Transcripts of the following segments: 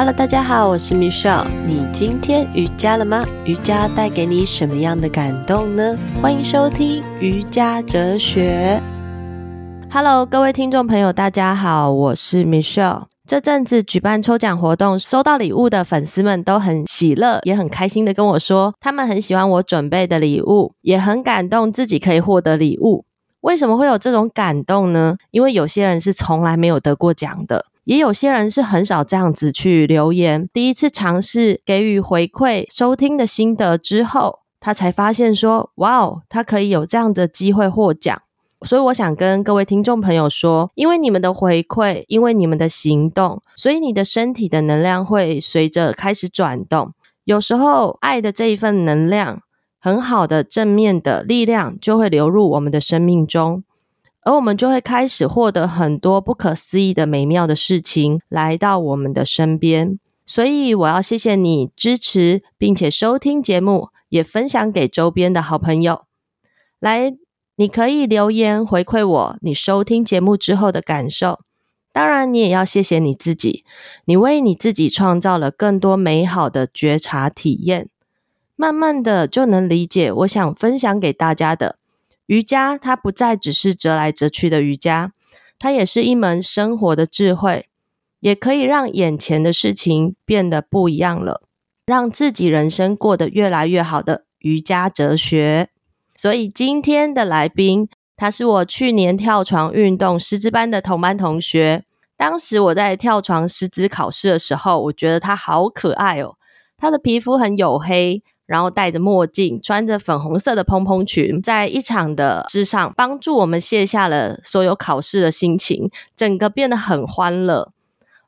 Hello，大家好，我是 Michelle。你今天瑜伽了吗？瑜伽带给你什么样的感动呢？欢迎收听瑜伽哲学。Hello，各位听众朋友，大家好，我是 Michelle。这阵子举办抽奖活动，收到礼物的粉丝们都很喜乐，也很开心的跟我说，他们很喜欢我准备的礼物，也很感动自己可以获得礼物。为什么会有这种感动呢？因为有些人是从来没有得过奖的。也有些人是很少这样子去留言，第一次尝试给予回馈、收听的心得之后，他才发现说：“哇哦，他可以有这样的机会获奖。”所以我想跟各位听众朋友说，因为你们的回馈，因为你们的行动，所以你的身体的能量会随着开始转动。有时候，爱的这一份能量，很好的正面的力量，就会流入我们的生命中。而我们就会开始获得很多不可思议的美妙的事情来到我们的身边，所以我要谢谢你支持并且收听节目，也分享给周边的好朋友。来，你可以留言回馈我你收听节目之后的感受。当然，你也要谢谢你自己，你为你自己创造了更多美好的觉察体验，慢慢的就能理解我想分享给大家的。瑜伽，它不再只是折来折去的瑜伽，它也是一门生活的智慧，也可以让眼前的事情变得不一样了，让自己人生过得越来越好的瑜伽哲学。所以今天的来宾，他是我去年跳床运动师资班的同班同学。当时我在跳床师资考试的时候，我觉得他好可爱哦，他的皮肤很黝黑。然后戴着墨镜，穿着粉红色的蓬蓬裙，在一场的之上帮助我们卸下了所有考试的心情，整个变得很欢乐。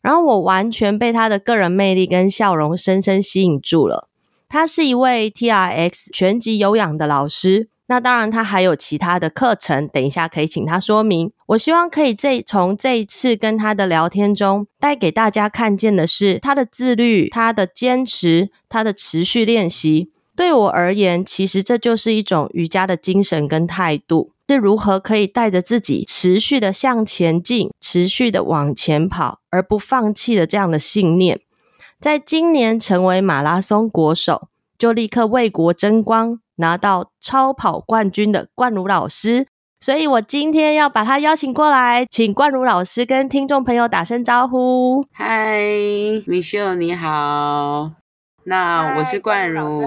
然后我完全被他的个人魅力跟笑容深深吸引住了。他是一位 TRX 拳击有氧的老师，那当然他还有其他的课程，等一下可以请他说明。我希望可以这从这一次跟他的聊天中带给大家看见的是他的自律、他的坚持、他的持续练习。对我而言，其实这就是一种瑜伽的精神跟态度，是如何可以带着自己持续的向前进，持续的往前跑，而不放弃的这样的信念。在今年成为马拉松国手，就立刻为国争光，拿到超跑冠军的冠儒老师。所以我今天要把他邀请过来，请冠如老师跟听众朋友打声招呼。嗨，Michelle，你好。那我是冠如，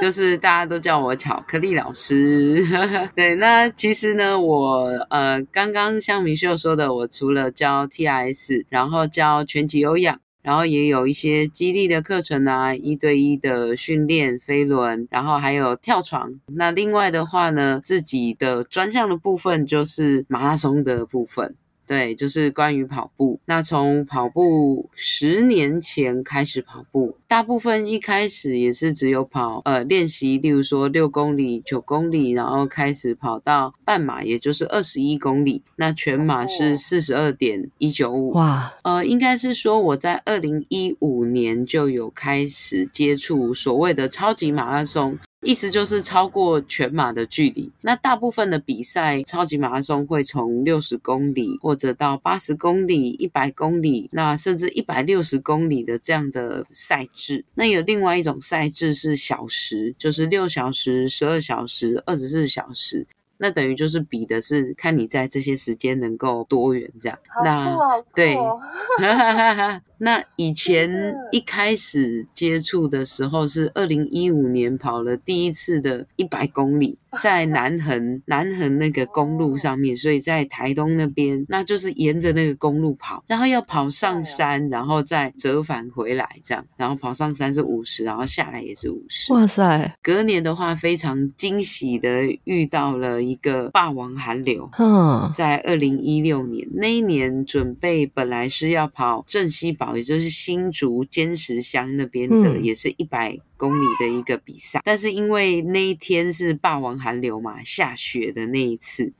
就是大家都叫我巧克力老师。对，那其实呢，我呃刚刚像米秀说的，我除了教 TIS，然后教全集有氧，然后也有一些激励的课程啊，一对一的训练飞轮，然后还有跳床。那另外的话呢，自己的专项的部分就是马拉松的部分。对，就是关于跑步。那从跑步十年前开始跑步，大部分一开始也是只有跑呃练习，例如说六公里、九公里，然后开始跑到半马，也就是二十一公里。那全马是四十二点一九五。哇，呃，应该是说我在二零一五年就有开始接触所谓的超级马拉松。意思就是超过全马的距离。那大部分的比赛，超级马拉松会从六十公里，或者到八十公里、一百公里，那甚至一百六十公里的这样的赛制。那有另外一种赛制是小时，就是六小时、十二小时、二十四小时。那等于就是比的是看你在这些时间能够多远这样。好酷，那好酷。对，那以前一开始接触的时候是二零一五年跑了第一次的一百公里。在南横南横那个公路上面，所以在台东那边，那就是沿着那个公路跑，然后要跑上山，然后再折返回来，这样，然后跑上山是五十，然后下来也是五十。哇塞！隔年的话，非常惊喜的遇到了一个霸王寒流。嗯，在二零一六年那一年，准备本来是要跑镇西堡，也就是新竹尖石乡那边的，也是一百。公里的一个比赛，但是因为那一天是霸王寒流嘛，下雪的那一次，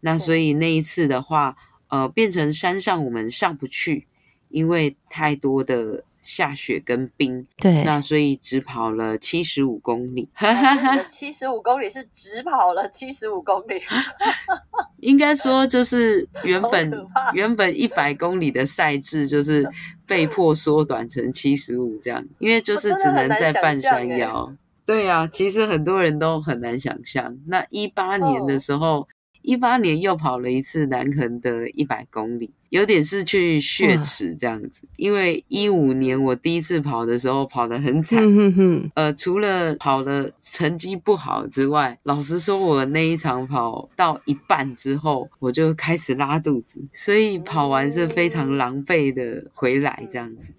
那所以那一次的话，呃，变成山上我们上不去，因为太多的下雪跟冰，对，那所以只跑了七十五公里。七十五公里是只跑了七十五公里，应该说就是原本原本一百公里的赛制就是被迫缩短成七十五这样，因为就是只能在半山腰。对呀、啊，其实很多人都很难想象。那一八年的时候，一、oh. 八年又跑了一次南横的一百公里，有点是去血池这样子。因为一五年我第一次跑的时候跑得很惨，呃，除了跑的成绩不好之外，老实说，我那一场跑到一半之后，我就开始拉肚子，所以跑完是非常狼狈的回来这样子。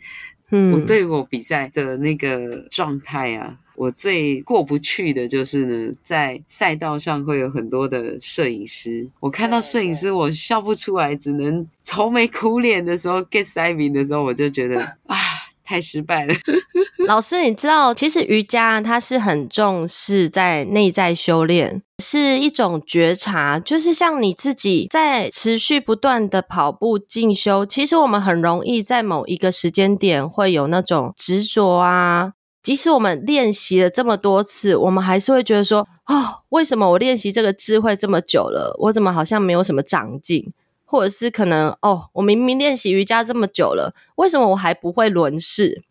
嗯，我对我比赛的那个状态啊。我最过不去的就是呢，在赛道上会有很多的摄影师，我看到摄影师，我笑不出来，只能愁眉苦脸的时候，get 塞名的时候，我就觉得 啊，太失败了。老师，你知道，其实瑜伽它是很重视在内在修炼，是一种觉察，就是像你自己在持续不断的跑步进修，其实我们很容易在某一个时间点会有那种执着啊。即使我们练习了这么多次，我们还是会觉得说：哦，为什么我练习这个智慧这么久了，我怎么好像没有什么长进？或者是可能哦，我明明练习瑜伽这么久了，为什么我还不会轮式？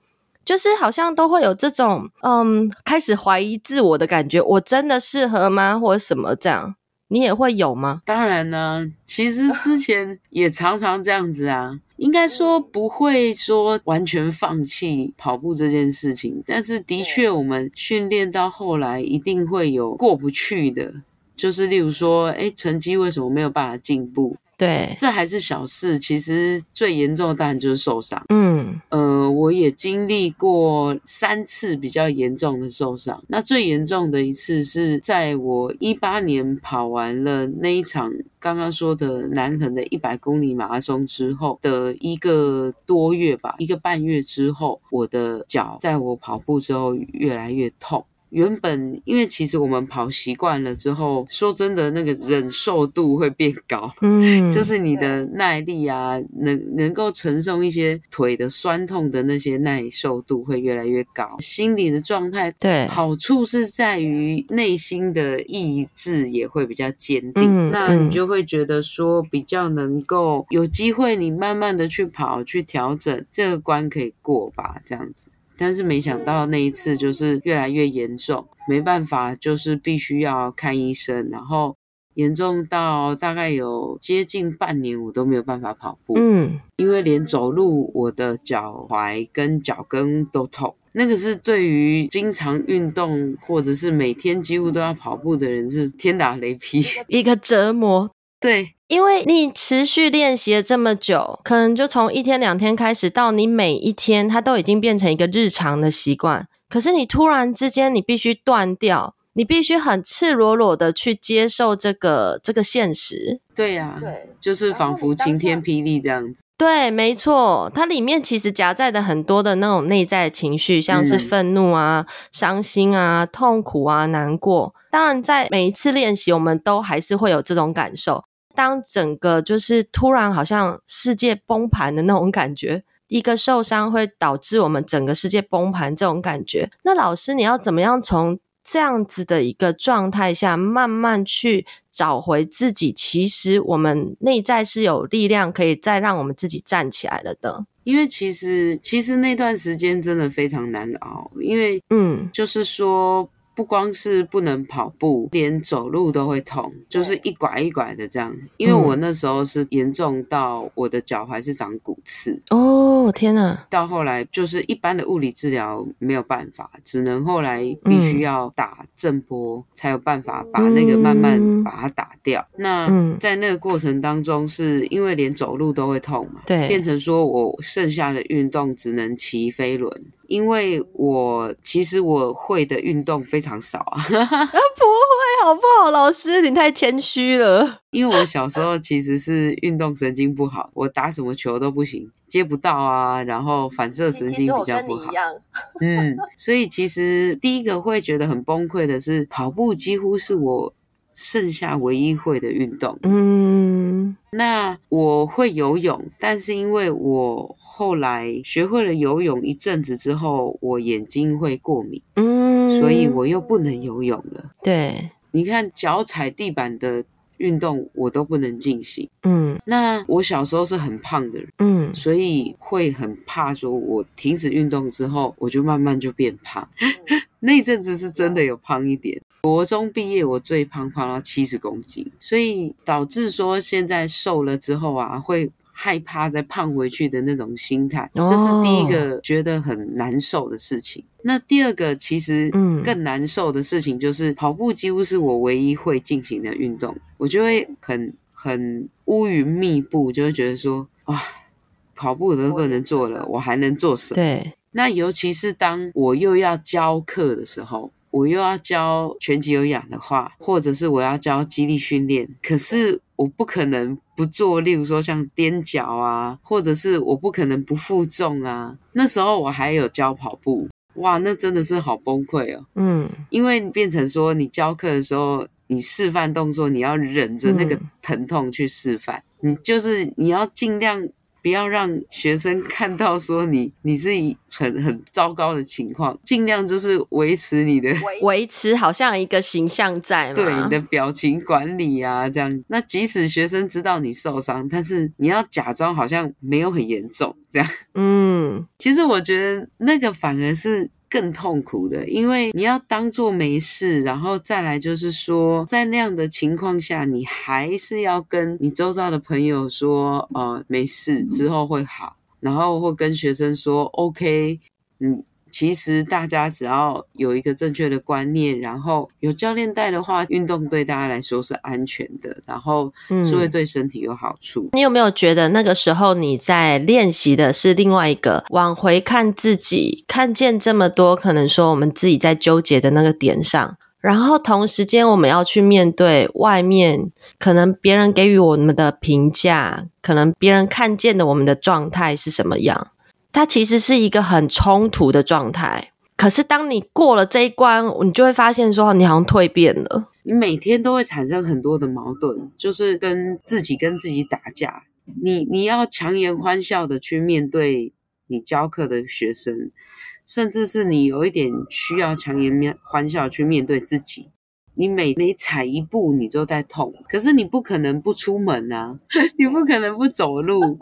就是好像都会有这种嗯，开始怀疑自我的感觉，我真的适合吗？或者什么这样？你也会有吗？当然呢，其实之前也常常这样子啊。应该说不会说完全放弃跑步这件事情，但是的确我们训练到后来一定会有过不去的，就是例如说，诶，成绩为什么没有办法进步？对，这还是小事。其实最严重的当然就是受伤。嗯，呃，我也经历过三次比较严重的受伤。那最严重的一次是在我一八年跑完了那一场刚刚说的南横的一百公里马拉松之后的一个多月吧，一个半月之后，我的脚在我跑步之后越来越痛。原本，因为其实我们跑习惯了之后，说真的，那个忍受度会变高，嗯，就是你的耐力啊，能能够承受一些腿的酸痛的那些耐受度会越来越高。心理的状态，对，好处是在于内心的意志也会比较坚定，嗯，那你就会觉得说比较能够有机会，你慢慢的去跑，去调整这个关可以过吧，这样子。但是没想到那一次就是越来越严重，没办法，就是必须要看医生，然后严重到大概有接近半年我都没有办法跑步，嗯，因为连走路我的脚踝跟脚跟都痛，那个是对于经常运动或者是每天几乎都要跑步的人是天打雷劈，一个折磨。对，因为你持续练习了这么久，可能就从一天两天开始，到你每一天，它都已经变成一个日常的习惯。可是你突然之间，你必须断掉，你必须很赤裸裸的去接受这个这个现实。对呀、啊，对，就是仿佛晴天霹雳这样子。对，没错，它里面其实夹在的很多的那种内在情绪，像是愤怒啊、嗯、伤心啊、痛苦啊、难过。当然，在每一次练习，我们都还是会有这种感受。当整个就是突然好像世界崩盘的那种感觉，一个受伤会导致我们整个世界崩盘这种感觉。那老师，你要怎么样从这样子的一个状态下，慢慢去找回自己？其实我们内在是有力量，可以再让我们自己站起来了的。因为其实其实那段时间真的非常难熬，因为嗯，就是说。不光是不能跑步，连走路都会痛，就是一拐一拐的这样。因为我那时候是严重到我的脚踝是长骨刺哦，天哪！到后来就是一般的物理治疗没有办法，只能后来必须要打震波才有办法把那个慢慢把它打掉。那在那个过程当中，是因为连走路都会痛嘛，对，变成说我剩下的运动只能骑飞轮。因为我其实我会的运动非常少啊，不会好不好？老师你太谦虚了。因为我小时候其实是运动神经不好，我打什么球都不行，接不到啊，然后反射神经比较不好。嗯，所以其实第一个会觉得很崩溃的是，跑步几乎是我剩下唯一会的运动。嗯，那我会游泳，但是因为我后来学会了游泳一阵子之后，我眼睛会过敏，嗯，所以我又不能游泳了。对，你看脚踩地板的。运动我都不能进行，嗯，那我小时候是很胖的人，嗯，所以会很怕说，我停止运动之后，我就慢慢就变胖。那阵子是真的有胖一点，国中毕业我最胖胖到七十公斤，所以导致说现在瘦了之后啊，会。害怕再胖回去的那种心态，这是第一个觉得很难受的事情。Oh. 那第二个其实更难受的事情就是跑步几乎是我唯一会进行的运动，我就会很很乌云密布，就会觉得说哇，跑步都不能做了，我还能做什么？对。那尤其是当我又要教课的时候，我又要教拳击有氧的话，或者是我要教肌力训练，可是。我不可能不做，例如说像踮脚啊，或者是我不可能不负重啊。那时候我还有教跑步，哇，那真的是好崩溃哦。嗯，因为变成说你教课的时候，你示范动作，你要忍着那个疼痛去示范，嗯、你就是你要尽量。不要让学生看到说你你是很很糟糕的情况，尽量就是维持你的维持，好像一个形象在嘛。对，你的表情管理啊，这样。那即使学生知道你受伤，但是你要假装好像没有很严重，这样。嗯，其实我觉得那个反而是。更痛苦的，因为你要当做没事，然后再来就是说，在那样的情况下，你还是要跟你周遭的朋友说，呃，没事，之后会好，然后会跟学生说，OK，嗯。其实大家只要有一个正确的观念，然后有教练带的话，运动对大家来说是安全的，然后是会对身体有好处。嗯。你有没有觉得那个时候你在练习的是另外一个往回看自己，看见这么多可能说我们自己在纠结的那个点上，然后同时间我们要去面对外面可能别人给予我们的评价，可能别人看见的我们的状态是什么样？它其实是一个很冲突的状态，可是当你过了这一关，你就会发现说，你好像蜕变了。你每天都会产生很多的矛盾，就是跟自己跟自己打架。你你要强颜欢笑的去面对你教课的学生，甚至是你有一点需要强颜面欢笑去面对自己。你每每踩一步，你就在痛。可是你不可能不出门啊，你不可能不走路。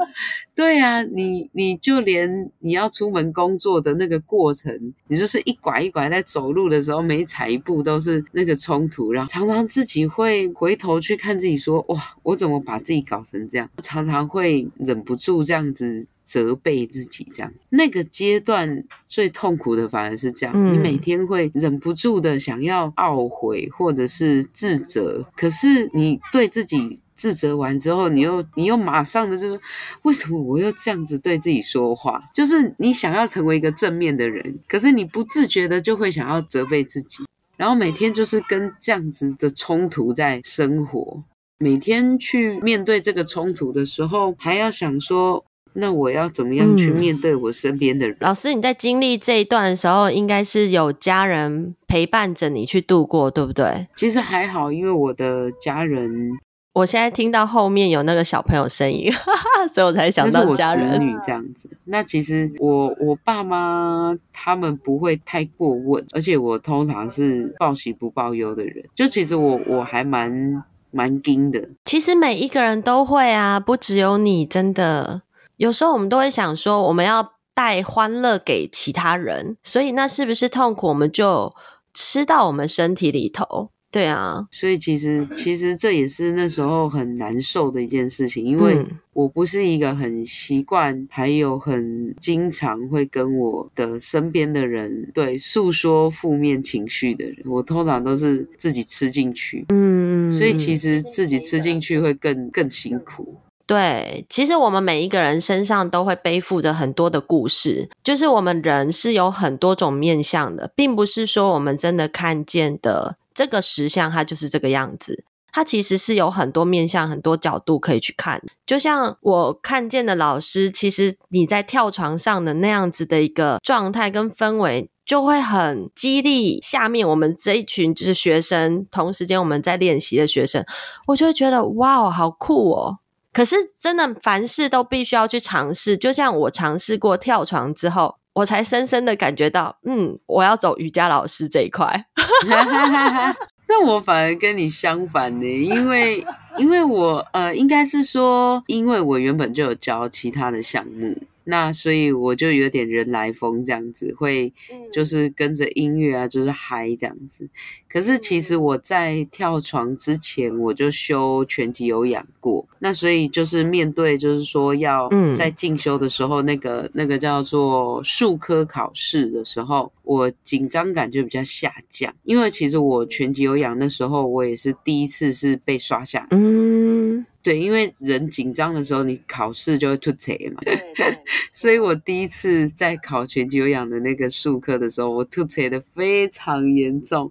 对啊，你你就连你要出门工作的那个过程，你就是一拐一拐在走路的时候，每踩一步都是那个冲突，然后常常自己会回头去看自己，说：哇，我怎么把自己搞成这样？常常会忍不住这样子。责备自己，这样那个阶段最痛苦的反而是这样，嗯，你每天会忍不住的想要懊悔或者是自责，可是你对自己自责完之后，你又你又马上的就是为什么我又这样子对自己说话？就是你想要成为一个正面的人，可是你不自觉的就会想要责备自己，然后每天就是跟这样子的冲突在生活，每天去面对这个冲突的时候，还要想说。那我要怎么样去面对我身边的人？嗯，老师，你在经历这一段的时候，应该是有家人陪伴着你去度过，对不对？其实还好，因为我的家人，我现在听到后面有那个小朋友声音，哈哈，所以我才想到家人。是我子女这样子。那其实我我爸妈他们不会太过问，而且我通常是报喜不报忧的人。就其实我我还蛮蛮硬的。其实每一个人都会啊，不只有你，真的。有时候我们都会想说，我们要带欢乐给其他人，所以那是不是痛苦，我们就吃到我们身体里头？对啊，所以其实其实这也是那时候很难受的一件事情，因为我不是一个很习惯，还有很经常会跟我的身边的人对诉说负面情绪的人，我通常都是自己吃进去，嗯，所以其实自己吃进去会更更辛苦。对，其实我们每一个人身上都会背负着很多的故事，就是我们人是有很多种面相的，并不是说我们真的看见的这个实相，它就是这个样子。它其实是有很多面向、很多角度可以去看。就像我看见的老师，其实你在跳床上的那样子的一个状态跟氛围，就会很激励下面我们这一群就是学生，同时间我们在练习的学生，我就会觉得哇，好酷哦！可是真的凡事都必须要去尝试，就像我尝试过跳床之后，我才深深的感觉到，嗯，我要走瑜伽老师这一块。那我反而跟你相反呢，因为因为我呃，应该是说，因为我原本就有教其他的项目。那所以我就有点人来疯这样子，会就是跟着音乐啊，就是嗨这样子。可是其实我在跳床之前，我就修拳击有氧过。那所以就是面对就是说要在进修的时候，那个那个叫做术科考试的时候，我紧张感就比较下降。因为其实我拳击有氧那时候，我也是第一次是被刷下。嗯。对，因为人紧张的时候，你考试就会吐词嘛。对对。所以我第一次在考全球有氧的那个术科的时候，我吐词的非常严重，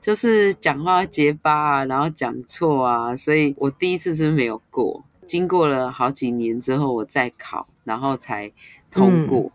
就是讲话结巴啊，然后讲错啊，所以我第一次是没有过。经过了好几年之后，我再考，然后才通过。嗯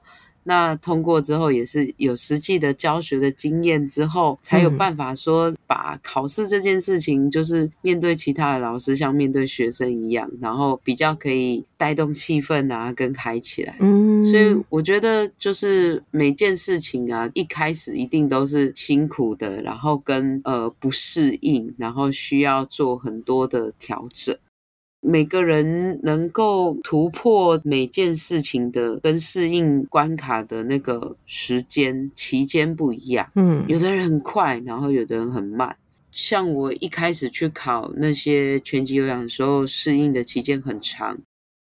那通过之后，也是有实际的教学的经验之后，才有办法说把考试这件事情，就是面对其他的老师，像面对学生一样，然后比较可以带动气氛啊，跟嗨起来。嗯，所以我觉得就是每件事情啊，一开始一定都是辛苦的，然后跟呃不适应，然后需要做很多的调整。每个人能够突破每件事情的跟适应关卡的那个时间期间不一样，嗯，有的人很快，然后有的人很慢。像我一开始去考那些拳击有氧的时候，适应的期间很长。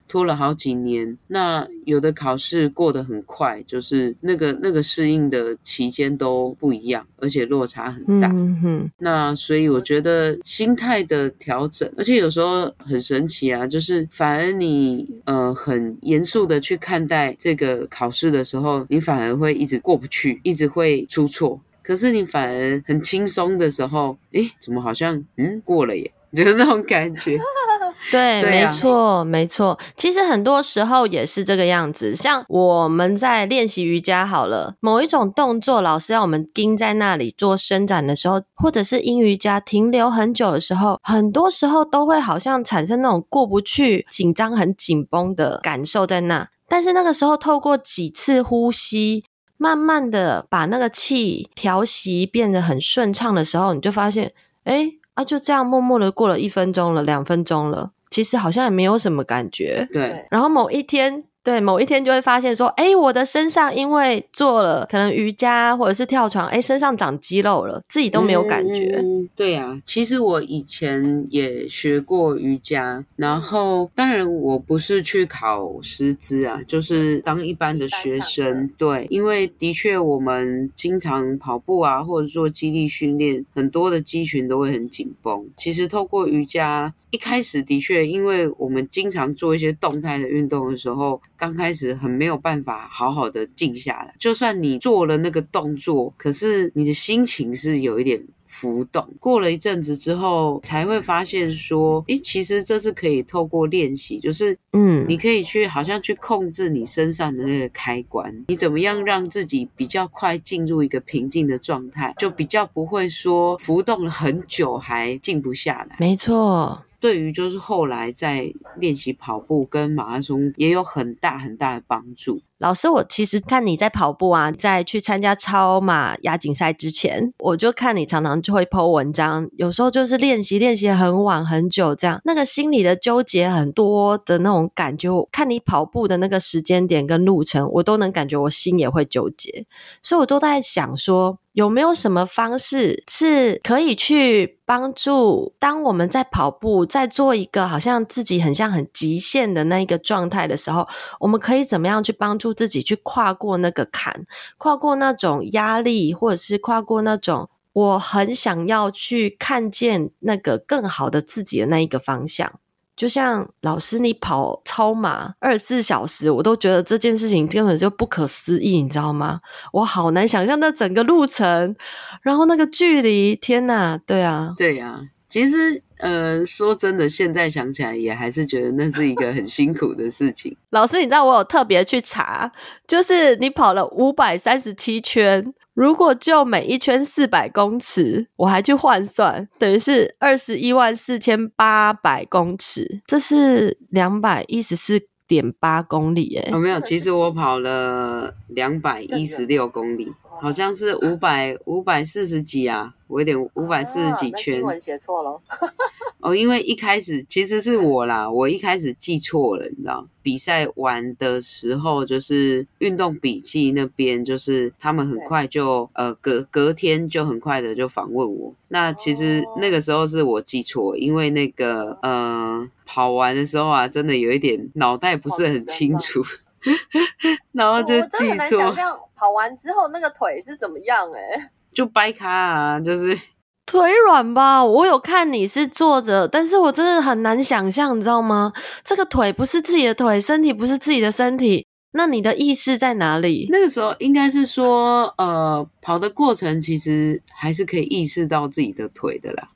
拖了好几年，那有的考试过得很快，就是那个那个适应的期间都不一样，而且落差很大。嗯哼。那所以我觉得心态的调整，而且有时候很神奇啊，就是反而你呃很严肃的去看待这个考试的时候，你反而会一直过不去，一直会出错。可是你反而很轻松的时候，诶，怎么好像嗯过了耶？就是那种感觉。对，对啊、没错，没错。其实很多时候也是这个样子。像我们在练习瑜伽好了，某一种动作，老师让我们盯在那里做伸展的时候，或者是阴瑜伽停留很久的时候，很多时候都会好像产生那种过不去、紧张、很紧绷的感受在那。但是那个时候，透过几次呼吸，慢慢的把那个气调息变得很顺畅的时候，你就发现，哎。啊，就这样默默的过了一分钟了，两分钟了，其实好像也没有什么感觉。对，然后某一天。对，某一天就会发现说，哎，我的身上因为做了可能瑜伽或者是跳床，哎，身上长肌肉了，自己都没有感觉。嗯，对啊，其实我以前也学过瑜伽，然后当然我不是去考师资啊，就是当一般的学生。对，因为的确我们经常跑步啊，或者做肌力训练，很多的肌群都会很紧绷。其实透过瑜伽。一开始的确，因为我们经常做一些动态的运动的时候，刚开始很没有办法好好的静下来。就算你做了那个动作，可是你的心情是有一点浮动。过了一阵子之后，才会发现说，诶，其实这是可以透过练习，就是，嗯，你可以去好像去控制你身上的那个开关，你怎么样让自己比较快进入一个平静的状态，就比较不会说浮动了很久还静不下来。没错。对于就是后来在练习跑步跟马拉松也有很大很大的帮助。老师，我其实看你在跑步啊，在去参加超马亚锦赛之前，我就看你常常就会 po 文章，有时候就是练习练习很晚很久这样，那个心里的纠结很多的那种感觉，看你跑步的那个时间点跟路程，我都能感觉我心也会纠结，所以我都在想说，有没有什么方式是可以去帮助，当我们在跑步，在做一个好像自己很像很极限的那一个状态的时候，我们可以怎么样去帮助？自己去跨过那个坎，跨过那种压力，或者是跨过那种我很想要去看见那个更好的自己的那一个方向。就像老师，你跑超马二十四小时，我都觉得这件事情根本就不可思议，你知道吗？我好难想象那整个路程，然后那个距离，天哪！对啊，对啊。其实，呃，说真的，现在想起来也还是觉得那是一个很辛苦的事情。老师，你知道我有特别去查，就是你跑了五百三十七圈，如果就每一圈四百公尺，我还去换算，等于是二十一万四千八百公尺，这是两百一十四点八公里耶。哦，没有，其实我跑了两百一十六公里。好像是五百五百四十几啊，我有点五百四十几圈。啊、新闻写错了。哦，因为一开始其实是我啦，我一开始记错了，你知道，比赛完的时候就是运动笔记那边，就是他们很快就呃隔隔天就很快的就访问我。那其实那个时候是我记错，因为那个呃跑完的时候啊，真的有一点脑袋不是很清楚。然后就记错，跑完之后那个腿是怎么样？哎，就掰开啊，就是腿软吧。我有看你是坐着，但是我真的很难想象，你知道吗？这个腿不是自己的腿，身体不是自己的身体，那你的意识在哪里？那个时候应该是说，呃，跑的过程其实还是可以意识到自己的腿的啦，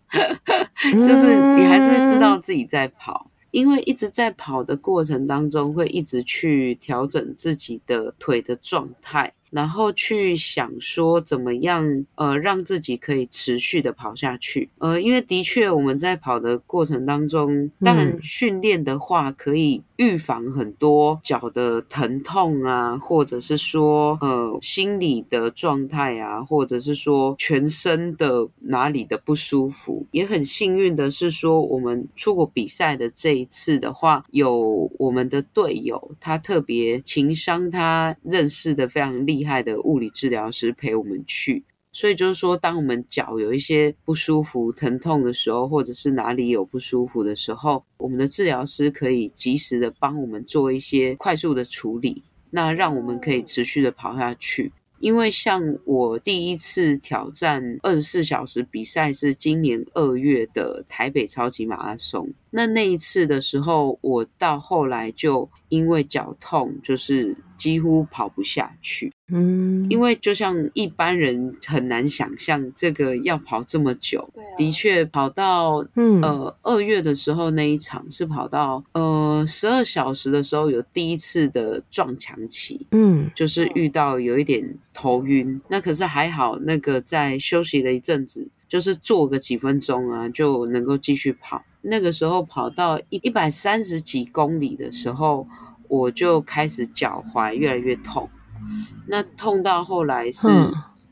就是你还是知道自己在跑。因为一直在跑的过程当中，会一直去调整自己的腿的状态。然后去想说怎么样，呃，让自己可以持续的跑下去。呃，因为的确我们在跑的过程当中，当然训练的话可以预防很多脚的疼痛啊，或者是说呃心理的状态啊，或者是说全身的哪里的不舒服。也很幸运的是说，我们出国比赛的这一次的话，有我们的队友，他特别情商，他认识的非常厉害。厉害的物理治疗师陪我们去，所以就是说，当我们脚有一些不舒服、疼痛的时候，或者是哪里有不舒服的时候，我们的治疗师可以及时的帮我们做一些快速的处理，那让我们可以持续的跑下去。因为像我第一次挑战二十四小时比赛是今年二月的台北超级马拉松，那那一次的时候，我到后来就因为脚痛，就是几乎跑不下去。嗯，因为就像一般人很难想象这个要跑这么久。啊。的确跑到嗯呃二月的时候那一场是跑到呃十二小时的时候有第一次的撞墙期，嗯，就是遇到有一点头晕，那可是还好，那个在休息了一阵子，就是坐个几分钟啊就能够继续跑。那个时候跑到一一百三十几公里的时候，我就开始脚踝越来越痛。那痛到后来是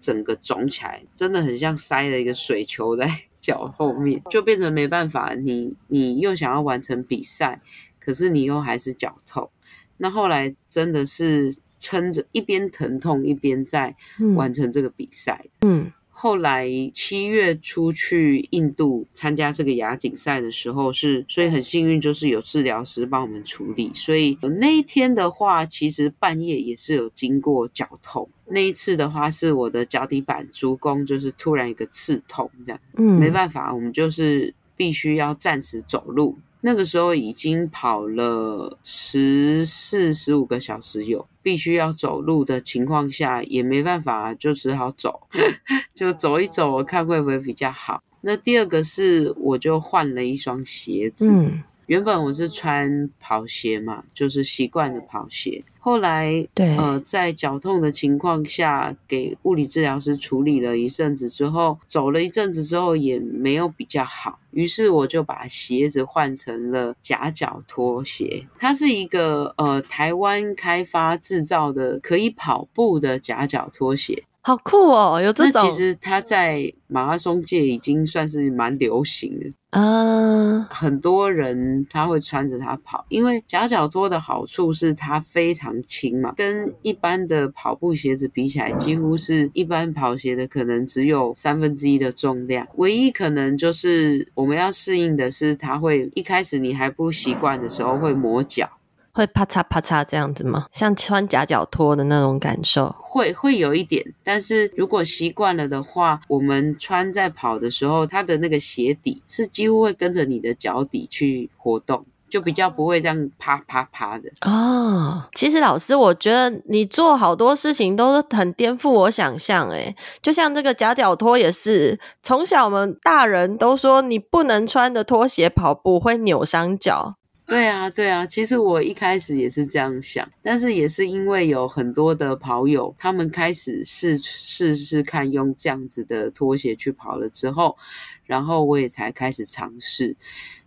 整个肿起来，真的很像塞了一个水球在 脚后面，就变成没办法。你你又想要完成比赛，可是你又还是脚痛。那后来真的是撑着，一边疼痛一边在完成这个比赛。嗯。后来七月出去印度参加这个亚锦赛的时候是，所以很幸运，就是有治疗师帮我们处理。所以那一天的话，其实半夜也是有经过脚痛。那一次的话，是我的脚底板足弓就是突然一个刺痛，这样，嗯，没办法，我们就是必须要暂时走路。那个时候已经跑了十四、十五个小时有，必须要走路的情况下，也没办法，就只好走，就走一走，我看会不会比较好。那第二个是，我就换了一双鞋子。嗯原本我是穿跑鞋嘛，就是习惯的跑鞋。后来，对，呃，在脚痛的情况下，给物理治疗师处理了一阵子之后，走了一阵子之后也没有比较好，于是我就把鞋子换成了夹脚拖鞋。它是一个呃台湾开发制造的可以跑步的夹脚拖鞋。好酷哦！有这种，那其实它在马拉松界已经算是蛮流行的啊。很多人他会穿着它跑，因为夹脚拖的好处是它非常轻嘛，跟一般的跑步鞋子比起来，几乎是一般跑鞋的可能只有三分之一的重量。唯一可能就是我们要适应的是，它会一开始你还不习惯的时候会磨脚。会啪嚓啪嚓这样子吗？像穿夹脚拖的那种感受？会会有一点，但是如果习惯了的话，我们穿在跑的时候，它的那个鞋底是几乎会跟着你的脚底去活动。就比较不会这样啪啪啪的。哦，其实老师，我觉得你做好多事情都是很颠覆我想象，诶，就像这个夹脚拖也是，从小我们大人都说你不能穿的拖鞋跑步会扭伤脚。对啊，对啊，其实我一开始也是这样想，但是也是因为有很多的跑友，他们开始试试试看用这样子的拖鞋去跑了之后，然后我也才开始尝试。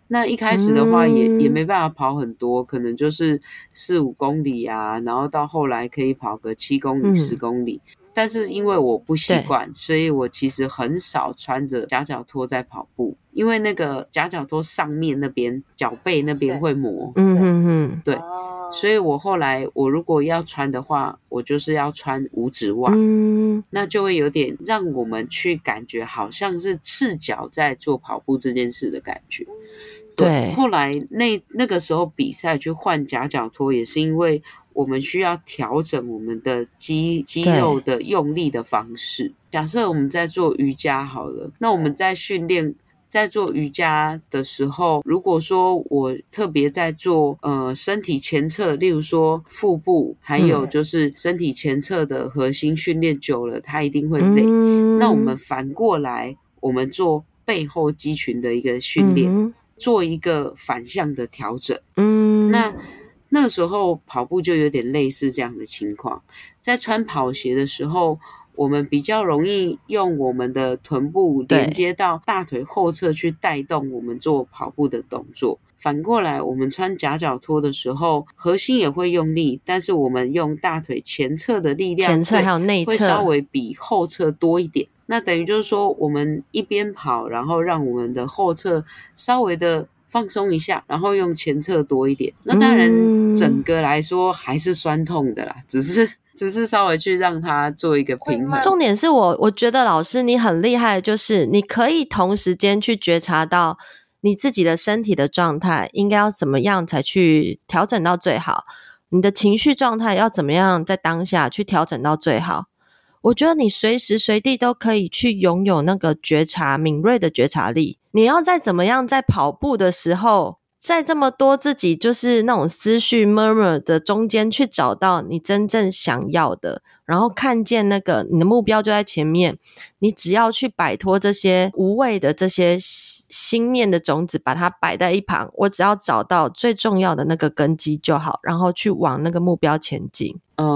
那一开始的话也，也、嗯、也没办法跑很多，可能就是四五公里啊，然后到后来可以跑个七公里、十公里。嗯但是因为我不习惯，所以我其实很少穿着夹脚拖在跑步，因为那个夹脚托上面那边脚背那边会磨。嗯嗯嗯，对，所以我后来我如果要穿的话，我就是要穿五指袜，嗯，那就会有点让我们去感觉好像是赤脚在做跑步这件事的感觉。对，对后来那那个时候比赛去换夹脚托，也是因为。我们需要调整我们的肌肌肉的用力的方式。假设我们在做瑜伽好了，那我们在训练在做瑜伽的时候，如果说我特别在做呃身体前侧，例如说腹部，还有就是身体前侧的核心训练久了，它一定会累。嗯。那我们反过来，我们做背后肌群的一个训练，嗯，做一个反向的调整。嗯，那。那个时候跑步就有点类似这样的情况，在穿跑鞋的时候，我们比较容易用我们的臀部连接到大腿后侧去带动我们做跑步的动作。反过来，我们穿夹脚拖的时候，核心也会用力，但是我们用大腿前侧的力量，前侧还有内侧会稍微比后侧多一点。那等于就是说，我们一边跑，然后让我们的后侧稍微的。放松一下，然后用前侧多一点。那当然，整个来说还是酸痛的啦，嗯、只是只是稍微去让他做一个平衡。重点是我我觉得老师你很厉害，就是你可以同时间去觉察到你自己的身体的状态应该要怎么样才去调整到最好，你的情绪状态要怎么样在当下去调整到最好。我觉得你随时随地都可以去拥有那个觉察，敏锐的觉察力。你要在怎么样，在跑步的时候，在这么多自己就是那种思绪 murmur 的中间，去找到你真正想要的，然后看见那个你的目标就在前面。你只要去摆脱这些无谓的这些心念的种子，把它摆在一旁。我只要找到最重要的那个根基就好，然后去往那个目标前进。嗯、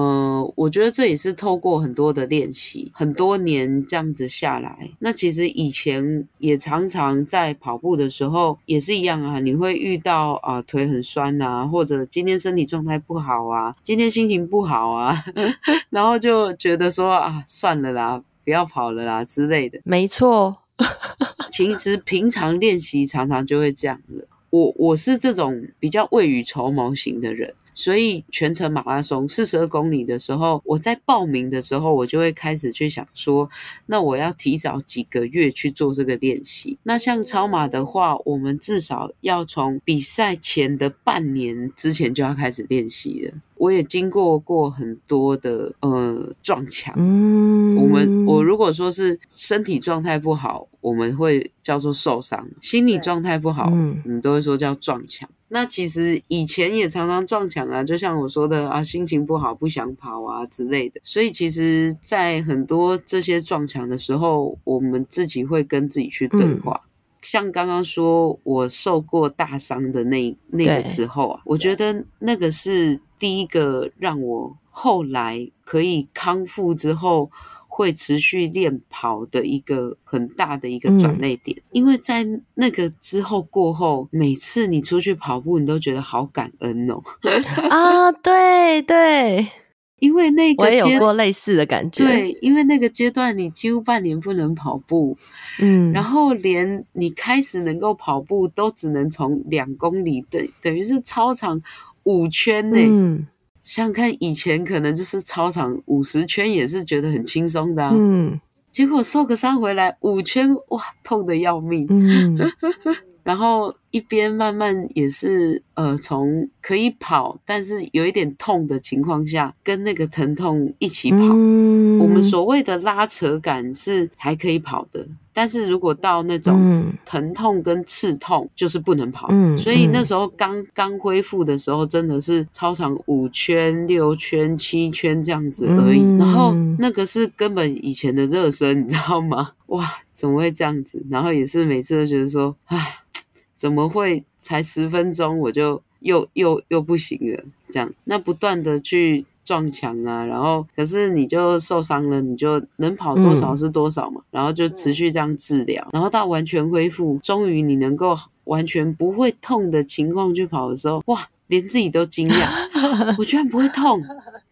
呃，我觉得这也是透过很多的练习，很多年这样子下来，那其实以前也常常在跑步的时候也是一样啊，你会遇到啊、呃、腿很酸啊，或者今天身体状态不好啊，今天心情不好啊，然后就觉得说啊算了啦，不要跑了啦之类的。没错，其实平常练习常常就会这样了。我我是这种比较未雨绸缪型的人。所以全程马拉松四十二公里的时候，我在报名的时候，我就会开始去想说，那我要提早几个月去做这个练习。那像超马的话，我们至少要从比赛前的半年之前就要开始练习了。我也经过过很多的呃撞墙。嗯，我们我如果说是身体状态不好，我们会叫做受伤；心理状态不好，嗯，我们都会说叫撞墙。那其实以前也常常撞墙啊，就像我说的啊，心情不好不想跑啊之类的。所以其实，在很多这些撞墙的时候，我们自己会跟自己去对话。嗯、像刚刚说我受过大伤的那那个时候啊，我觉得那个是第一个让我后来可以康复之后。会持续练跑的一个很大的一个转捩点，嗯，因为在那个之后过后，每次你出去跑步，你都觉得好感恩哦。啊，对对，因为那个我也有过类似的感觉。对，因为那个阶段你几乎半年不能跑步，嗯，然后连你开始能够跑步，都只能从两公里等，等于是操场五圈内。嗯像看以前可能就是操场五十圈也是觉得很轻松的，啊，嗯，结果受个伤回来五圈，哇，痛得要命，嗯，然后一边慢慢也是呃从可以跑，但是有一点痛的情况下，跟那个疼痛一起跑，嗯，我们所谓的拉扯感是还可以跑的。但是如果到那种疼痛跟刺痛，就是不能跑。嗯，所以那时候刚刚恢复的时候，真的是操场五圈、六圈、七圈这样子而已。嗯、然后那个是根本以前的热身，你知道吗？哇，怎么会这样子？然后也是每次都觉得说，唉，怎么会才十分钟我就又又又不行了？这样，那不断的去。撞墙啊，然后可是你就受伤了，你就能跑多少是多少嘛，嗯、然后就持续这样治疗，然后到完全恢复，终于你能够完全不会痛的情况去跑的时候，哇，连自己都惊讶，我居然不会痛，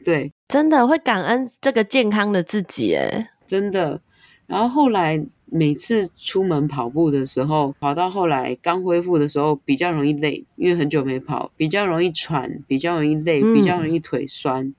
对，真的会感恩这个健康的自己，诶，真的，然后后来。每次出门跑步的时候，跑到后来刚恢复的时候比较容易累，因为很久没跑，比较容易喘，比较容易累，比较容易腿酸。嗯、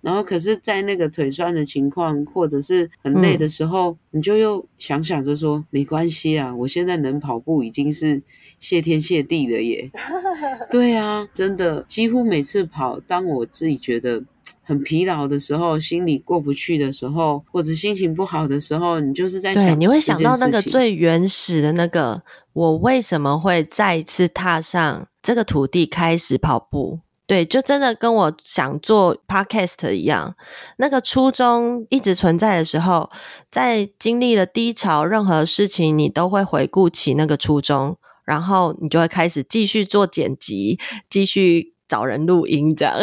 然后可是，在那个腿酸的情况或者是很累的时候，嗯、你就又想想着说，没关系啊，我现在能跑步已经是谢天谢地了耶。对啊，真的，几乎每次跑，当我自己觉得。很疲劳的时候，心里过不去的时候，或者心情不好的时候，你就是在想，你会想到那个最原始的那个，我为什么会再一次踏上这个土地开始跑步？对，就真的跟我想做 podcast 一样，那个初衷一直存在的时候，在经历了低潮，任何事情你都会回顾起那个初衷，然后你就会开始继续做剪辑，继续找人录音，这样。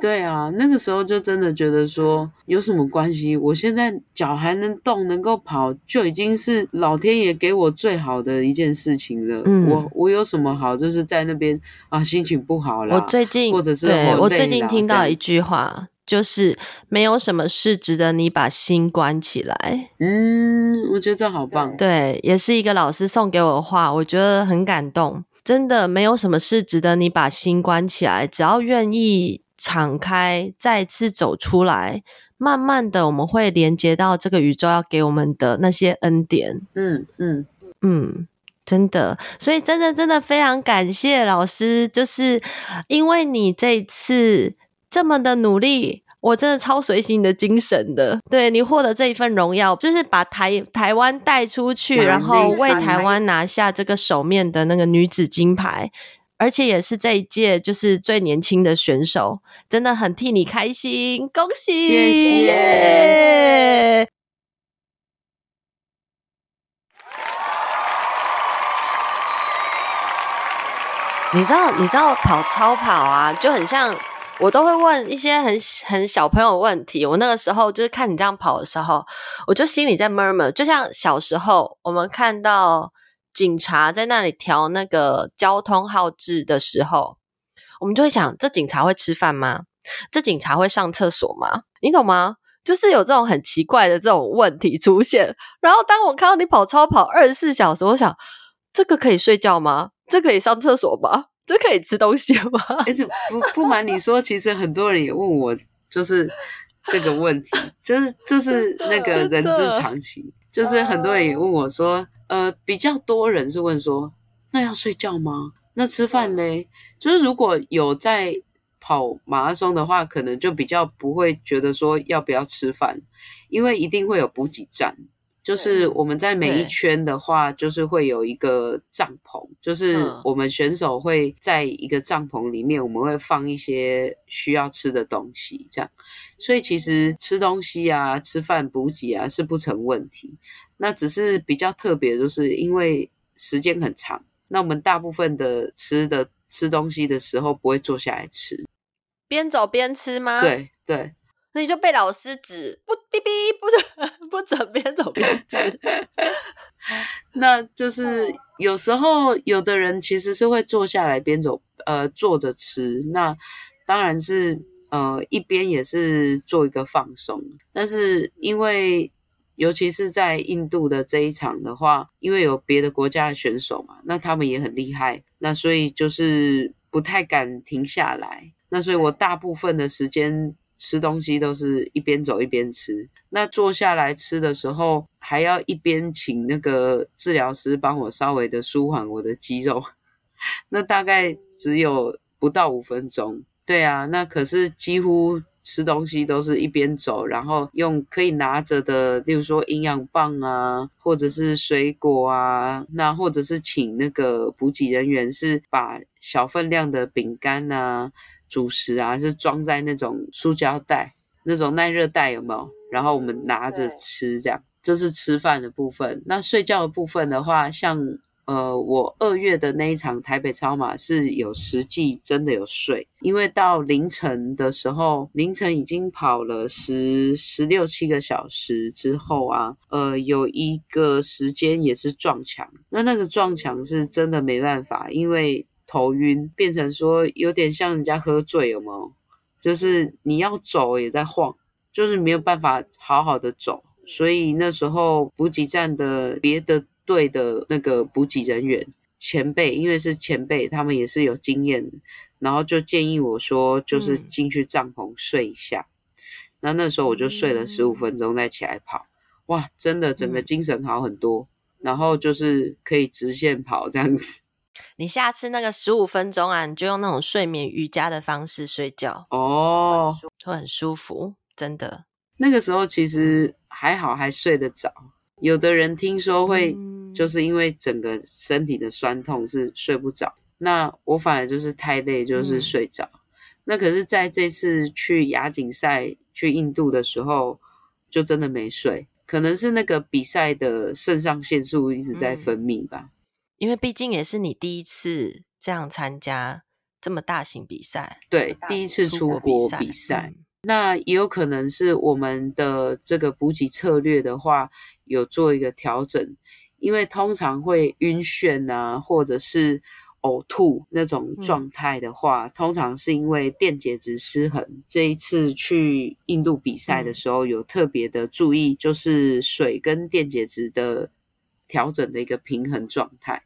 对啊，那个时候就真的觉得说有什么关系？我现在脚还能动，能够跑，就已经是老天爷给我最好的一件事情了。嗯，我我有什么好？就是在那边啊，心情不好了。我最近或者是对我最近听到一句话，就是没有什么事值得你把心关起来。嗯，我觉得这好棒。对，也是一个老师送给我的话，我觉得很感动。真的没有什么事值得你把心关起来，只要愿意。敞开，再次走出来，慢慢的，我们会连接到这个宇宙要给我们的那些恩典。嗯嗯嗯，真的，所以真的真的非常感谢老师，就是因为你这一次这么的努力，我真的超随喜你的精神的。对，你获得这一份荣耀，就是把台台湾带出去，然后为台湾拿下这个手面的那个女子金牌。而且也是这一届就是最年轻的选手，真的很替你开心，恭喜！谢谢。你知道，你知道跑超跑啊，就很像我都会问一些很很小朋友的问题。我那个时候就是看你这样跑的时候，我就心里在 murmur，就像小时候我们看到。警察在那里调那个交通号志的时候，我们就会想：这警察会吃饭吗？这警察会上厕所吗？你懂吗？就是有这种很奇怪的这种问题出现。然后当我看到你跑超跑二十四小时，我想：这个可以睡觉吗？这可以上厕所吗？这可以吃东西吗？而且不不瞒你说，其实很多人也问我，就是这个问题，就是就是那个 人之常情，就是很多人也问我说。呃，比较多人是问说，那要睡觉吗？那吃饭嘞？就是如果有在跑马拉松的话，可能就比较不会觉得说要不要吃饭，因为一定会有补给站。就是我们在每一圈的话，就是会有一个帐篷，就是我们选手会在一个帐篷里面，我们会放一些需要吃的东西，这样。所以其实吃东西啊，吃饭补给啊是不成问题。那只是比较特别，就是因为时间很长，那我们大部分的吃的吃东西的时候不会坐下来吃，边走边吃吗？对对，那你就被老师指不哔哔不准不准边走边吃。那就是有时候有的人其实是会坐下来边走，呃，坐着吃。那当然是呃一边也是做一个放松，但是因为。尤其是在印度的这一场的话，因为有别的国家的选手嘛，那他们也很厉害，那所以就是不太敢停下来。那所以我大部分的时间吃东西都是一边走一边吃。那坐下来吃的时候，还要一边请那个治疗师帮我稍微的舒缓我的肌肉。那大概只有不到五分钟。对啊，那可是几乎。吃东西都是一边走，然后用可以拿着的，例如说营养棒啊，或者是水果啊，那或者是请那个补给人员是把小分量的饼干啊、主食啊，是装在那种塑胶袋，那种耐热袋有没有？然后我们拿着吃，这样，这是吃饭的部分。那睡觉的部分的话，像。呃，我二月的那一场台北超马是有实际真的有睡，因为到凌晨的时候，凌晨已经跑了十十六七个小时之后啊，呃，有一个时间也是撞墙，那那个撞墙是真的没办法，因为头晕，变成说有点像人家喝醉，有没有？就是你要走也在晃，就是没有办法好好的走，所以那时候补给站的别的。队的那个补给人员前辈，因为是前辈，他们也是有经验的，然后就建议我说，就是进去帐篷睡一下。那、嗯、那时候我就睡了十五分钟，再起来跑。哇，真的整个精神好很多，嗯、然后就是可以直线跑这样子。你下次那个十五分钟啊，你就用那种睡眠瑜伽的方式睡觉哦，会很舒服，真的。那个时候其实还好，还睡得着。有的人听说会。就是因为整个身体的酸痛是睡不着，那我反而就是太累，就是睡着。嗯、那可是在这次去亚锦赛去印度的时候，就真的没睡，可能是那个比赛的肾上腺素一直在分泌吧。嗯、因为毕竟也是你第一次这样参加这么大型比赛，对，第一次出国比赛。嗯、那也有可能是我们的这个补给策略的话，有做一个调整。因为通常会晕眩啊，或者是呕吐那种状态的话，嗯、通常是因为电解质失衡。这一次去印度比赛的时候，有特别的注意，就是水跟电解质的调整的一个平衡状态，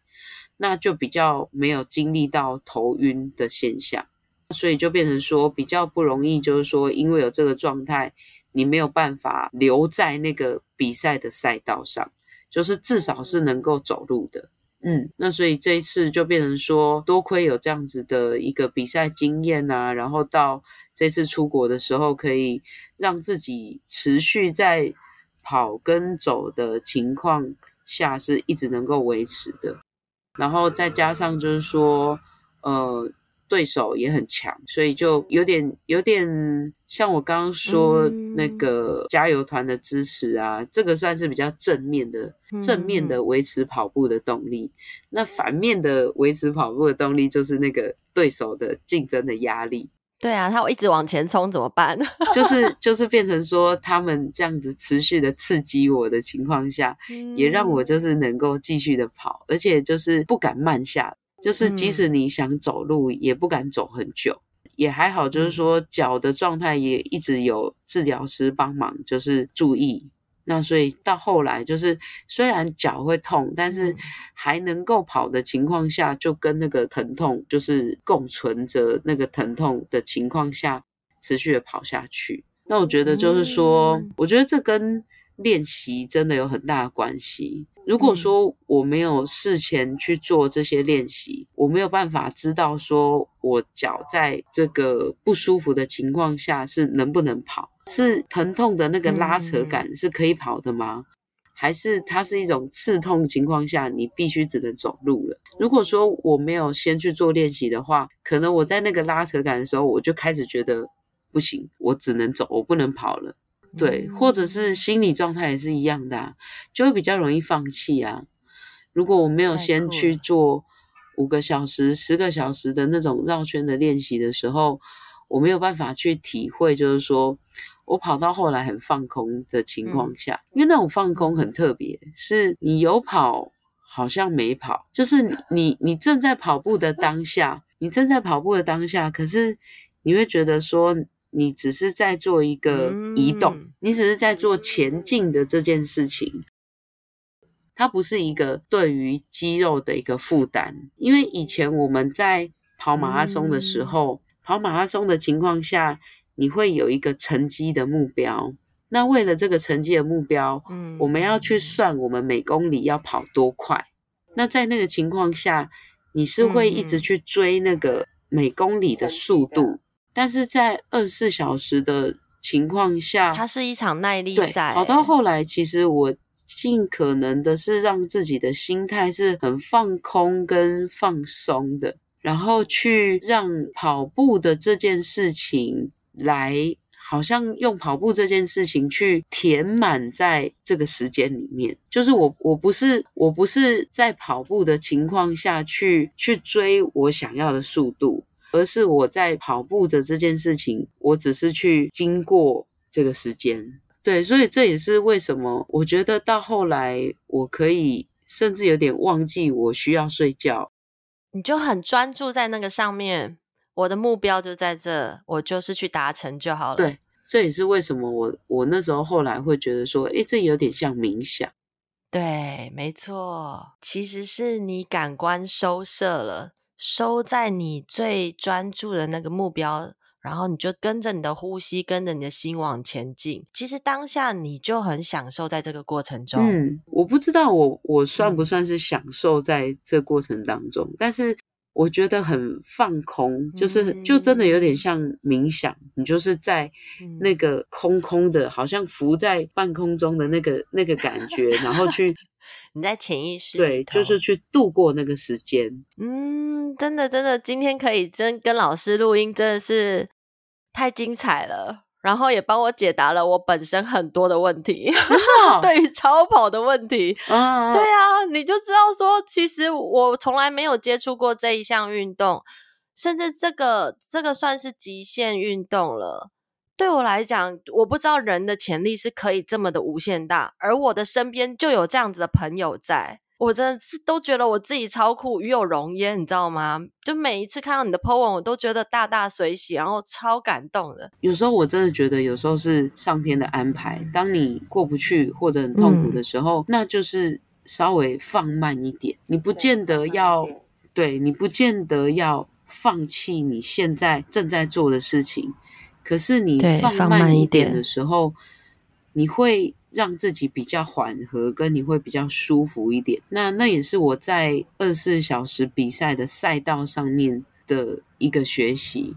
那就比较没有经历到头晕的现象，所以就变成说比较不容易，就是说因为有这个状态，你没有办法留在那个比赛的赛道上。就是至少是能够走路的，嗯，那所以这一次就变成说，多亏有这样子的一个比赛经验啊，然后到这次出国的时候，可以让自己持续在跑跟走的情况下是一直能够维持的，然后再加上就是说，呃。对手也很强，所以就有点有点像我刚刚说那个加油团的支持啊，嗯、这个算是比较正面的，正面的维持跑步的动力。嗯、那反面的维持跑步的动力就是那个对手的竞争的压力。对啊，他会一直往前冲怎么办？就是就是变成说他们这样子持续的刺激我的情况下，嗯、也让我就是能够继续的跑，而且就是不敢慢下。就是即使你想走路，也不敢走很久，嗯、也还好。就是说脚的状态也一直有治疗师帮忙，就是注意。那所以到后来，就是虽然脚会痛，但是还能够跑的情况下，就跟那个疼痛就是共存着那个疼痛的情况下，持续的跑下去。那我觉得就是说，嗯、我觉得这跟练习真的有很大的关系。如果说我没有事前去做这些练习，我没有办法知道说我脚在这个不舒服的情况下是能不能跑，是疼痛的那个拉扯感是可以跑的吗？还是它是一种刺痛情况下你必须只能走路了？如果说我没有先去做练习的话，可能我在那个拉扯感的时候，我就开始觉得不行，我只能走，我不能跑了。对，或者是心理状态也是一样的啊，就会比较容易放弃啊。如果我没有先去做五个小时、十个小时的那种绕圈的练习的时候，我没有办法去体会，就是说我跑到后来很放空的情况下，因为那种放空很特别，是你有跑好像没跑，就是你你你正在跑步的当下，你正在跑步的当下，可是你会觉得说。你只是在做一个移动，嗯、你只是在做前进的这件事情，它不是一个对于肌肉的一个负担。因为以前我们在跑马拉松的时候，嗯、跑马拉松的情况下，你会有一个成绩的目标。那为了这个成绩的目标，嗯，我们要去算我们每公里要跑多快。那在那个情况下，你是会一直去追那个每公里的速度。但是在二十四小时的情况下，它是一场耐力赛。跑到后来，其实我尽可能的是让自己的心态是很放空跟放松的，然后去让跑步的这件事情来。好像用跑步这件事情去填满在这个时间里面，就是我我不是我不是在跑步的情况下去去追我想要的速度，而是我在跑步的这件事情，我只是去经过这个时间。对，所以这也是为什么我觉得到后来我可以甚至有点忘记我需要睡觉，你就很专注在那个上面。我的目标就在这，我就是去达成就好了。对，这也是为什么我我那时候后来会觉得说，诶，这有点像冥想。对，没错，其实是你感官收摄了，收在你最专注的那个目标，然后你就跟着你的呼吸，跟着你的心往前进。其实当下你就很享受在这个过程中。嗯，我不知道我我算不算是享受在这过程当中，嗯、但是。我觉得很放空，就是就真的有点像冥想，嗯、你就是在那个空空的，好像浮在半空中的那个那个感觉，然后去你在潜意识对，就是去度过那个时间。嗯，真的真的，今天可以真跟老师录音，真的是太精彩了。然后也帮我解答了我本身很多的问题，对于超跑的问题，嗯，对啊，你就知道说，其实我从来没有接触过这一项运动，甚至这个这个算是极限运动了。对我来讲，我不知道人的潜力是可以这么的无限大，而我的身边就有这样子的朋友在。我真的是都觉得我自己超酷，与有荣焉，你知道吗？就每一次看到你的 po 文，我都觉得大大随喜，然后超感动的。有时候我真的觉得，有时候是上天的安排。当你过不去或者很痛苦的时候，嗯、那就是稍微放慢一点。你不见得要，对，你不见得要放弃你现在正在做的事情。可是你放慢一点的时候，你会。让自己比较缓和，跟你会比较舒服一点。那那也是我在二十四小时比赛的赛道上面的一个学习，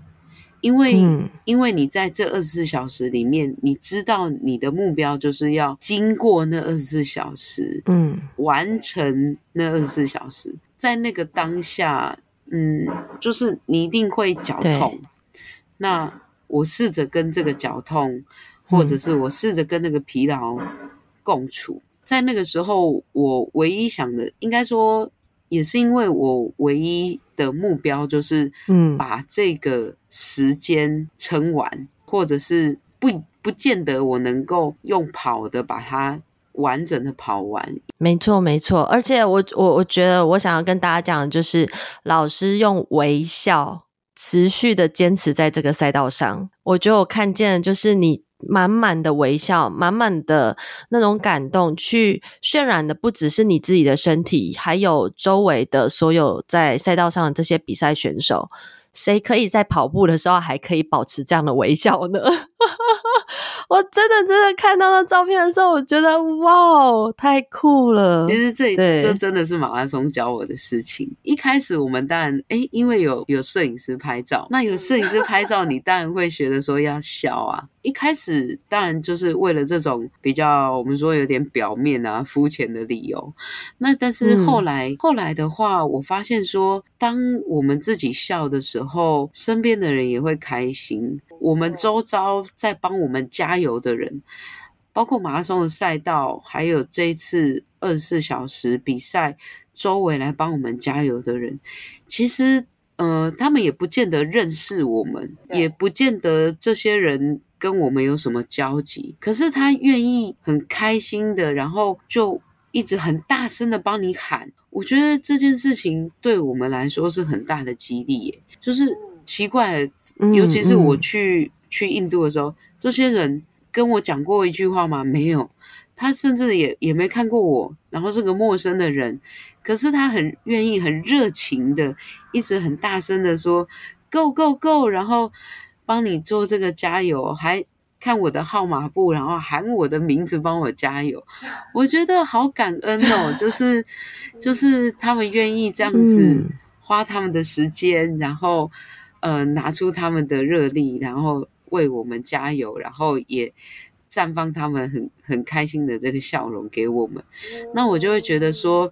因为、嗯、因为你在这二十四小时里面，你知道你的目标就是要经过那二十四小时，嗯，完成那二十四小时，在那个当下，嗯，就是你一定会脚痛。那我试着跟这个脚痛。或者是我试着跟那个疲劳共处，在那个时候，我唯一想的，应该说，也是因为我唯一的目标就是，嗯，把这个时间撑完，嗯、或者是不不见得我能够用跑的把它完整的跑完。没错，没错，而且我我我觉得，我想要跟大家讲的就是，老师用微笑持续的坚持在这个赛道上，我觉得我看见就是你。满满的微笑，满满的那种感动，去渲染的不只是你自己的身体，还有周围的所有在赛道上的这些比赛选手。谁可以在跑步的时候还可以保持这样的微笑呢？我真的真的看到那照片的时候，我觉得哇，太酷了！其实这这真的是马拉松教我的事情。一开始我们当然诶，因为有有摄影师拍照，那有摄影师拍照，你当然会学的说要笑啊。一开始当然就是为了这种比较我们说有点表面啊、肤浅的理由。那但是后来、嗯、后来的话，我发现说，当我们自己笑的时候，身边的人也会开心。我们周遭在帮我们加油的人，包括马拉松的赛道，还有这一次二十四小时比赛，周围来帮我们加油的人，其实，呃，他们也不见得认识我们，也不见得这些人跟我们有什么交集，可是他愿意很开心的，然后就一直很大声的帮你喊。我觉得这件事情对我们来说是很大的激励耶，就是。奇怪，尤其是我去、嗯嗯、去印度的时候，这些人跟我讲过一句话吗？没有，他甚至也也没看过我，然后是个陌生的人，可是他很愿意、很热情的，一直很大声的说 “Go Go Go”，然后帮你做这个加油，还看我的号码布，然后喊我的名字帮我加油，我觉得好感恩哦，就是就是他们愿意这样子花他们的时间，然后。呃拿出他们的热力，然后为我们加油，然后也绽放他们很很开心的这个笑容给我们。那我就会觉得说，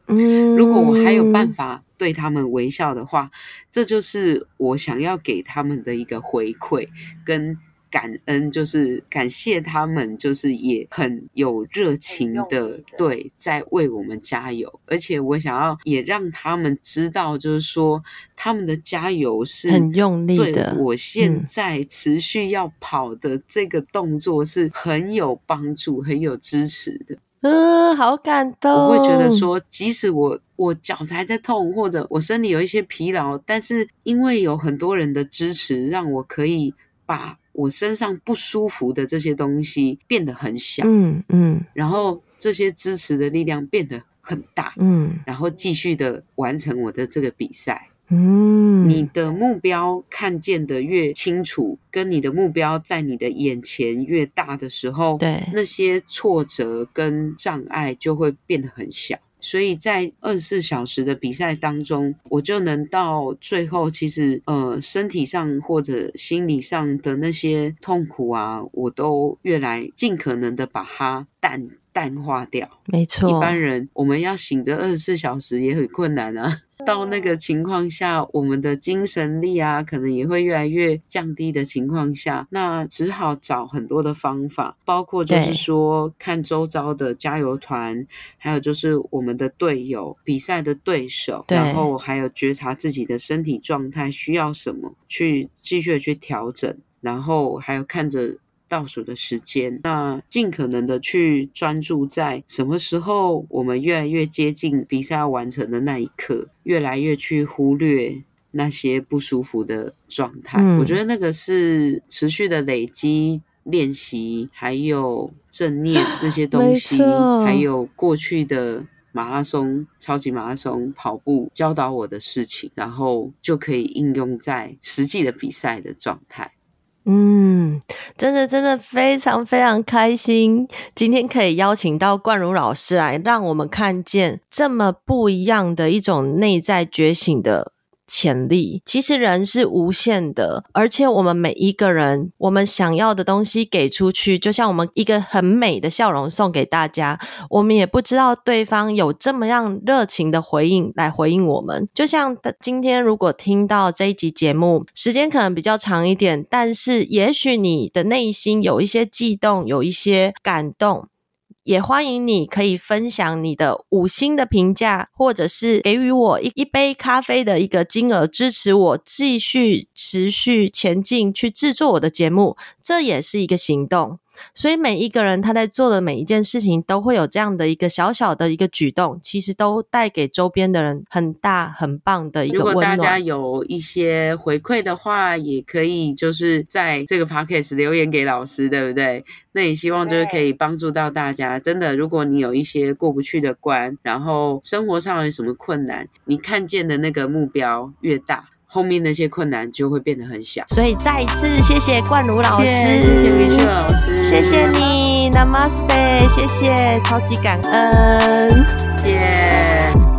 如果我还有办法对他们微笑的话，这就是我想要给他们的一个回馈跟。感恩就是感谢他们，就是也很有热情的，对，在为我们加油。而且我想要也让他们知道，就是说他们的加油是很用力的。我现在持续要跑的这个动作是很有帮助、很有支持的。嗯，好感动。我会觉得说，即使我我脚还在痛，或者我身体有一些疲劳，但是因为有很多人的支持，让我可以把。我身上不舒服的这些东西变得很小，嗯嗯，然后这些支持的力量变得很大，嗯，然后继续的完成我的这个比赛，嗯，你的目标看见的越清楚，跟你的目标在你的眼前越大的时候，对，那些挫折跟障碍就会变得很小。所以在二十四小时的比赛当中，我就能到最后，其实呃，身体上或者心理上的那些痛苦啊，我都越来尽可能的把它淡淡化掉。没错，一般人我们要醒着二十四小时也很困难啊。到那个情况下，我们的精神力啊，可能也会越来越降低的情况下，那只好找很多的方法，包括就是说看周遭的加油团，还有就是我们的队友、比赛的对手，然后还有觉察自己的身体状态需要什么，去继续的去调整，然后还有看着。倒数的时间，那尽可能的去专注在什么时候我们越来越接近比赛要完成的那一刻，越来越去忽略那些不舒服的状态。嗯，我觉得那个是持续的累积练习，还有正念 那些东西，还有过去的马拉松、超级马拉松跑步教导我的事情，然后就可以应用在实际的比赛的状态。嗯，真的真的非常非常开心，今天可以邀请到冠如老师来，让我们看见这么不一样的一种内在觉醒的。潜力其实人是无限的，而且我们每一个人，我们想要的东西给出去，就像我们一个很美的笑容送给大家，我们也不知道对方有这么样热情的回应来回应我们。就像今天如果听到这一集节目，时间可能比较长一点，但是也许你的内心有一些悸动，有一些感动。也欢迎你可以分享你的五星的评价，或者是给予我一一杯咖啡的一个金额，支持我继续持续前进去制作我的节目，这也是一个行动。所以每一个人他在做的每一件事情，都会有这样的一个小小的一个举动，其实都带给周边的人很大很棒的一个温暖。如果大家有一些回馈的话，也可以就是在这个 podcast 留言给老师，对不对？那也希望就是可以帮助到大家。真的，如果你有一些过不去的关，然后生活上有什么困难，你看见的那个目标越大。后面那些困难就会变得很小，所以再一次谢谢冠如老师，yeah, 谢谢 Michelle 老师，谢谢你，Namaste，谢谢，超级感恩，谢谢。